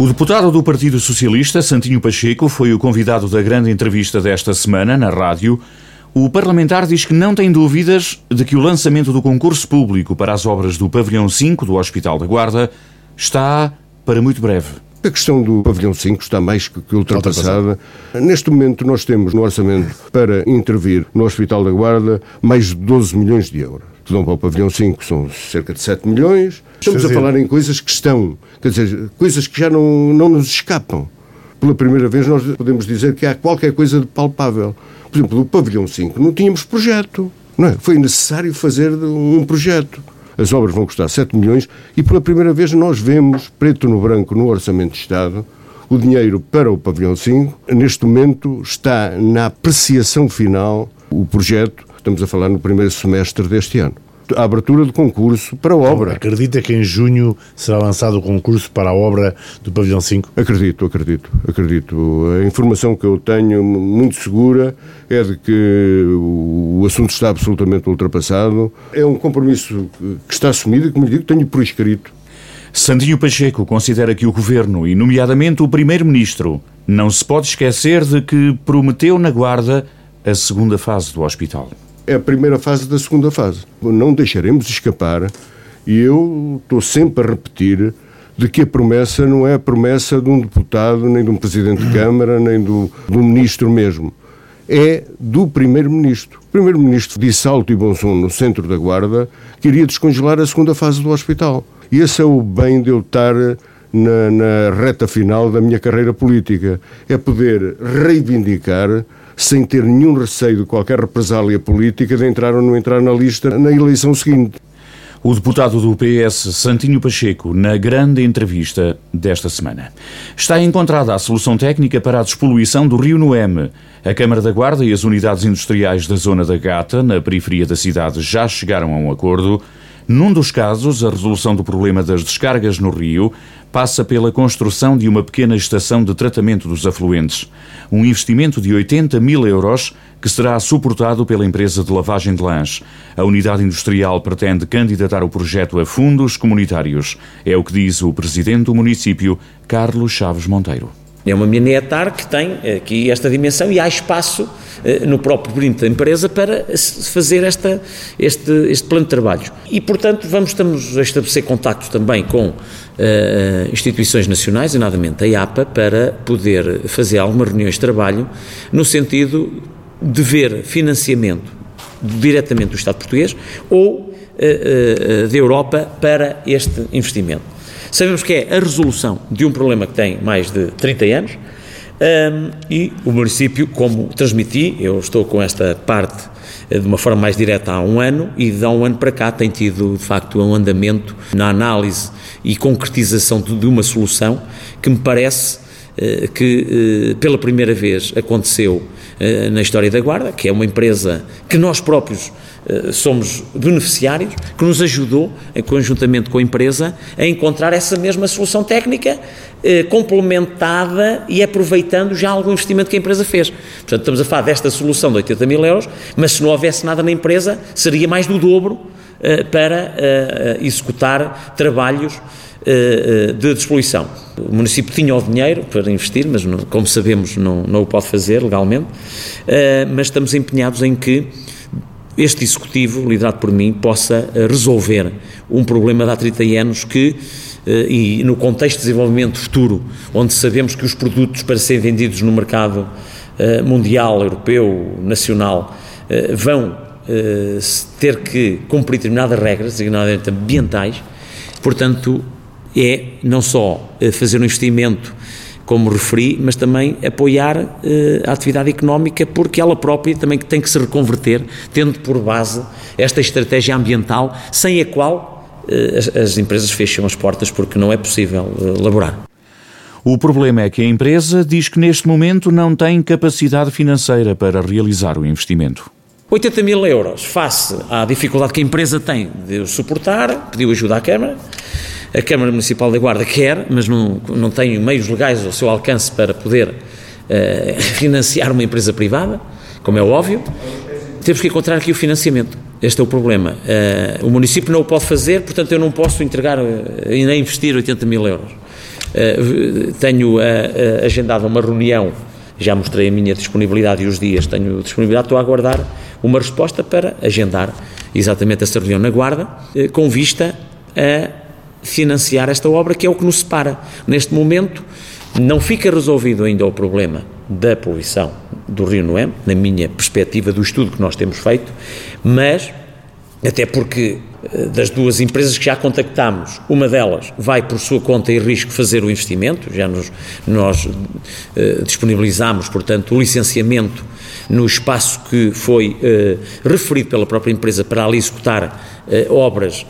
O deputado do Partido Socialista, Santinho Pacheco, foi o convidado da grande entrevista desta semana na rádio. O parlamentar diz que não tem dúvidas de que o lançamento do concurso público para as obras do Pavilhão 5 do Hospital da Guarda está para muito breve. A questão do pavilhão 5 está mais que ultrapassada. Neste momento, nós temos no orçamento para intervir no Hospital da Guarda mais de 12 milhões de euros. Dão para o pavilhão 5 são cerca de 7 milhões. Estamos a falar em coisas que estão, quer dizer, coisas que já não, não nos escapam. Pela primeira vez, nós podemos dizer que há qualquer coisa de palpável. Por exemplo, o pavilhão 5 não tínhamos projeto. Não é? Foi necessário fazer um projeto. As obras vão custar 7 milhões e pela primeira vez nós vemos, preto no branco, no Orçamento de Estado, o dinheiro para o pavilhão 5. Neste momento está na apreciação final o projeto, estamos a falar no primeiro semestre deste ano a abertura do concurso para a obra. Acredita que em junho será lançado o concurso para a obra do Pavilhão 5? Acredito, acredito, acredito. A informação que eu tenho muito segura é de que o assunto está absolutamente ultrapassado. É um compromisso que está assumido e, como lhe digo, tenho por escrito. Sandinho Pacheco considera que o governo, e nomeadamente o primeiro-ministro, não se pode esquecer de que prometeu na Guarda a segunda fase do hospital é a primeira fase da segunda fase. Não deixaremos escapar, e eu estou sempre a repetir, de que a promessa não é a promessa de um deputado, nem de um presidente de Câmara, nem do, do ministro mesmo. É do primeiro-ministro. O primeiro-ministro disse alto e bom som no centro da Guarda que iria descongelar a segunda fase do hospital. E esse é o bem de eu estar na, na reta final da minha carreira política. É poder reivindicar sem ter nenhum receio de qualquer represália política de entrar ou não entrar na lista na eleição seguinte. O deputado do PS, Santinho Pacheco, na grande entrevista desta semana. Está encontrada a solução técnica para a despoluição do rio Noeme. A Câmara da Guarda e as unidades industriais da zona da Gata, na periferia da cidade, já chegaram a um acordo. Num dos casos, a resolução do problema das descargas no rio passa pela construção de uma pequena estação de tratamento dos afluentes. Um investimento de 80 mil euros que será suportado pela empresa de lavagem de lãs. A unidade industrial pretende candidatar o projeto a fundos comunitários. É o que diz o presidente do município, Carlos Chaves Monteiro. É uma mini etar que tem aqui esta dimensão e há espaço eh, no próprio perímetro da empresa para fazer esta, este, este plano de trabalhos. E, portanto, vamos estamos a estabelecer contactos também com uh, instituições nacionais, nomeadamente a IAPA, para poder fazer algumas reuniões de trabalho no sentido de ver financiamento diretamente do Estado português ou uh, uh, da Europa para este investimento. Sabemos que é a resolução de um problema que tem mais de 30 anos um, e o município, como transmiti, eu estou com esta parte eh, de uma forma mais direta há um ano e de há um ano para cá tem tido de facto um andamento na análise e concretização de, uma solução que me parece que uh, pela primeira vez aconteceu uh, na história da Guarda, que é uma empresa que nós próprios eh, somos beneficiários, que nos ajudou, conjuntamente com a empresa, a encontrar essa mesma solução técnica eh, complementada e aproveitando já algum investimento que a empresa fez. Portanto, estamos a falar desta solução de 80 mil euros, mas se não houvesse nada na empresa, seria mais do dobro eh, para executar trabalhos de despoluição. O município tinha o dinheiro para investir, mas não, como sabemos não, não o pode fazer legalmente, mas estamos empenhados em que este Executivo, liderado por mim, possa eh, resolver um problema de há 30 anos que, eh, e no contexto de desenvolvimento futuro, onde sabemos que os produtos para serem vendidos no mercado eh, mundial, europeu, nacional, vão ter que cumprir determinadas regras, designadamente ambientais, portanto, é não só fazer um investimento como referi, mas também apoiar eh, a atividade económica, porque ela própria também tem que se reconverter, tendo por base esta estratégia ambiental, sem a qual eh, as, as, empresas fecham as portas porque não é possível eh, laborar. O problema é que a empresa diz que neste momento não tem capacidade financeira para realizar o investimento. 80 mil euros face à dificuldade que a empresa tem de suportar, pediu ajuda à Câmara, a Câmara Municipal da Guarda quer, mas não, não tem meios legais ao seu alcance para poder uh, financiar uma empresa privada, como é óbvio. Temos que encontrar aqui o financiamento. Este é o problema. Uh, o município não o pode fazer, portanto eu não posso entregar uh, e nem investir 80 mil euros. tenho agendado uma reunião, já mostrei a minha disponibilidade e os dias, tenho disponibilidade, estou a aguardar uma resposta para agendar exatamente essa reunião na Guarda, com vista a financiar esta obra, que é o que nos separa. Neste momento, não fica resolvido ainda o problema da poluição do Rio Noem, na minha perspectiva do estudo que nós temos feito, mas até porque eh, das duas empresas que já contactámos, uma delas vai por sua conta e risco fazer o investimento, já nos, nós uh, disponibilizámos, portanto, o licenciamento no espaço que foi uh, referido pela própria empresa para ali executar uh, obras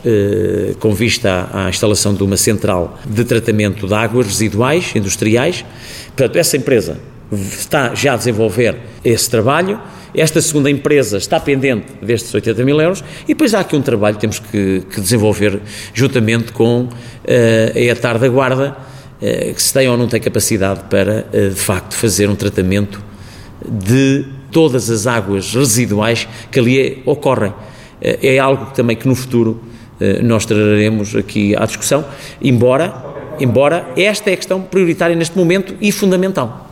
com vista à, à, instalação de uma central de tratamento de águas residuais industriais. Portanto, essa empresa está já a desenvolver esse trabalho esta segunda empresa está pendente destes 80 mil euros e depois há aqui um trabalho que temos que, que desenvolver juntamente com uh, a ETAR da Guarda, uh, que se tem ou não tem capacidade para, uh, de facto, fazer um tratamento de todas as águas residuais que ali ocorrem. É algo também que no futuro nós traremos aqui à discussão, embora, embora esta é a questão prioritária neste momento e fundamental.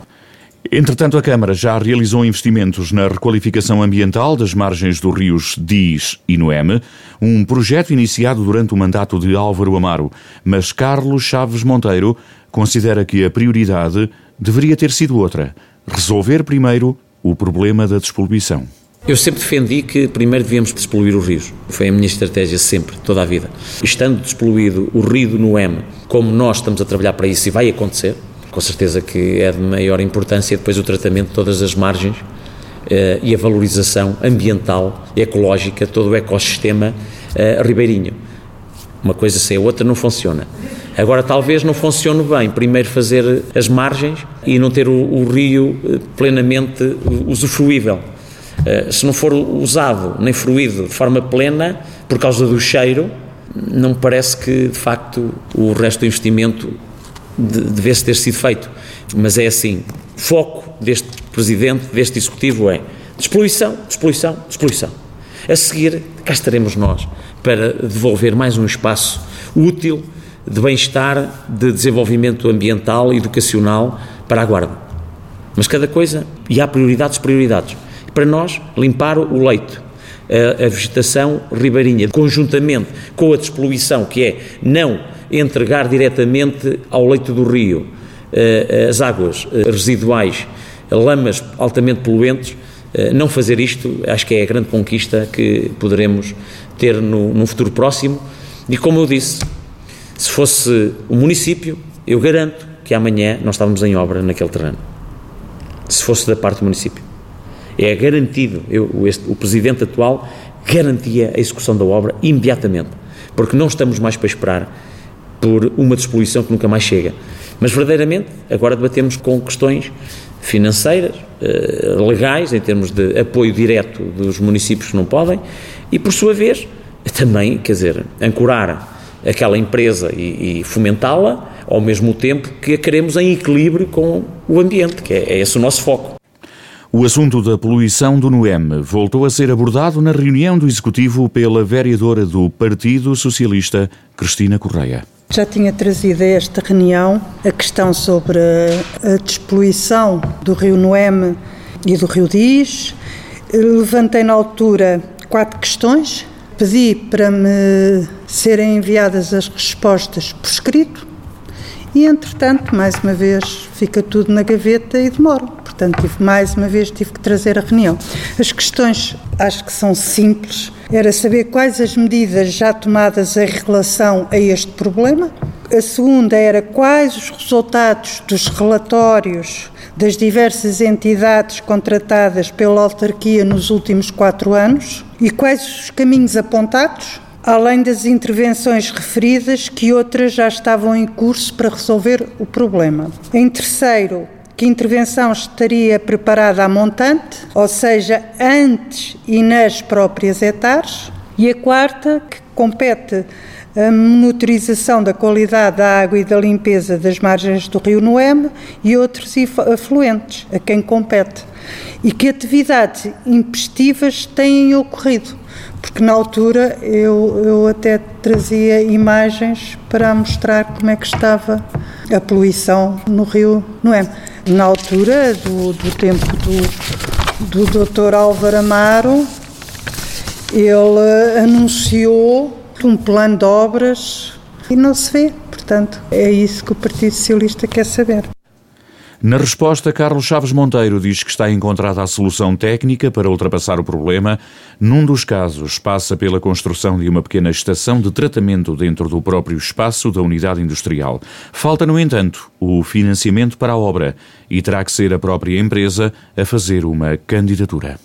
Entretanto, a Câmara já realizou investimentos na requalificação ambiental das margens dos rios Diz e Noeme, um projeto iniciado durante o mandato de Álvaro Amaro, mas Carlos Chaves Monteiro considera que a prioridade deveria ter sido outra: resolver primeiro o problema da despoluição. Eu sempre defendi que primeiro devíamos despoluir os rios. Foi a minha estratégia sempre, toda a vida. Estando despoluído o rio do Noeme, como nós estamos a trabalhar para isso e vai acontecer, com certeza que é de maior importância depois o tratamento de todas as margens uh, e a valorização ambiental, ecológica, todo o ecossistema uh, ribeirinho. Uma coisa sem a outra não funciona. Agora, talvez não funcione bem primeiro fazer as margens e não ter o, o rio eh, plenamente usufruível. Uh, se não for usado nem fruído de forma plena, por causa do cheiro, não parece que de facto o resto do investimento de, devesse ter sido feito. Mas é assim, foco deste Presidente, deste Executivo é despoluição, despoluição, despoluição. A seguir, cá estaremos nós para devolver mais um espaço útil de bem-estar, de desenvolvimento ambiental educacional para a Guarda. Mas cada coisa, e há prioridades, prioridades. Para nós, limpar o leito, a, a vegetação ribeirinha, conjuntamente com a despoluição, que é não entregar diretamente ao leito do rio eh, as águas eh, residuais, lamas altamente poluentes, eh, não fazer isto, acho que é a grande conquista que poderemos ter no, no futuro próximo. E como eu disse, se fosse o município, eu garanto que amanhã nós estávamos em obra naquele terreno. Se fosse da parte do município. É garantido, eu, este, o presidente atual garantia a execução da obra imediatamente, porque não estamos mais para esperar por uma despoluição que nunca mais chega. Mas verdadeiramente, agora debatemos com questões financeiras, eh, legais, em termos de apoio direto dos municípios que não podem, e por sua vez, também, quer dizer, ancorar aquela empresa e, e fomentá-la, ao mesmo tempo que a queremos em equilíbrio com o ambiente, que é, é esse o nosso foco. O assunto da poluição do NUEM voltou a ser abordado na reunião do Executivo pela vereadora do Partido Socialista, Cristina Correia. Já tinha trazido a esta reunião a questão sobre a despoluição do rio Noeme e do rio Diz. Levantei na altura quatro questões, pedi para me serem enviadas as respostas por escrito e, entretanto, mais uma vez, fica tudo na gaveta e demoro. Portanto, tive, mais uma vez tive que trazer a reunião. As questões acho que são simples. Era saber quais as medidas já tomadas em relação a este problema. A segunda era quais os resultados dos relatórios das diversas entidades contratadas pela autarquia nos últimos quatro anos e quais os caminhos apontados além das intervenções referidas, que outras já estavam em curso para resolver o problema. Em terceiro, que intervenção estaria preparada a montante, ou seja, antes e nas próprias hectares. E a quarta, que compete a monitorização da qualidade da água e da limpeza das margens do rio Noeme e outros afluentes, a quem compete. E que atividades impestivas têm ocorrido porque na altura eu, eu até trazia imagens para mostrar como é que estava a poluição no rio Noé. Na altura do, do tempo do, do Dr. Álvaro Amaro, ele anunciou um plano de obras e não se vê. Portanto, é isso que o Partido Socialista quer saber. Na resposta, Carlos Chaves Monteiro diz que está encontrada a solução técnica para ultrapassar o problema. Num dos casos, passa pela construção de uma pequena estação de tratamento dentro do próprio espaço da unidade industrial. Falta, no entanto, o financiamento para a obra e terá que ser a própria empresa a fazer uma candidatura.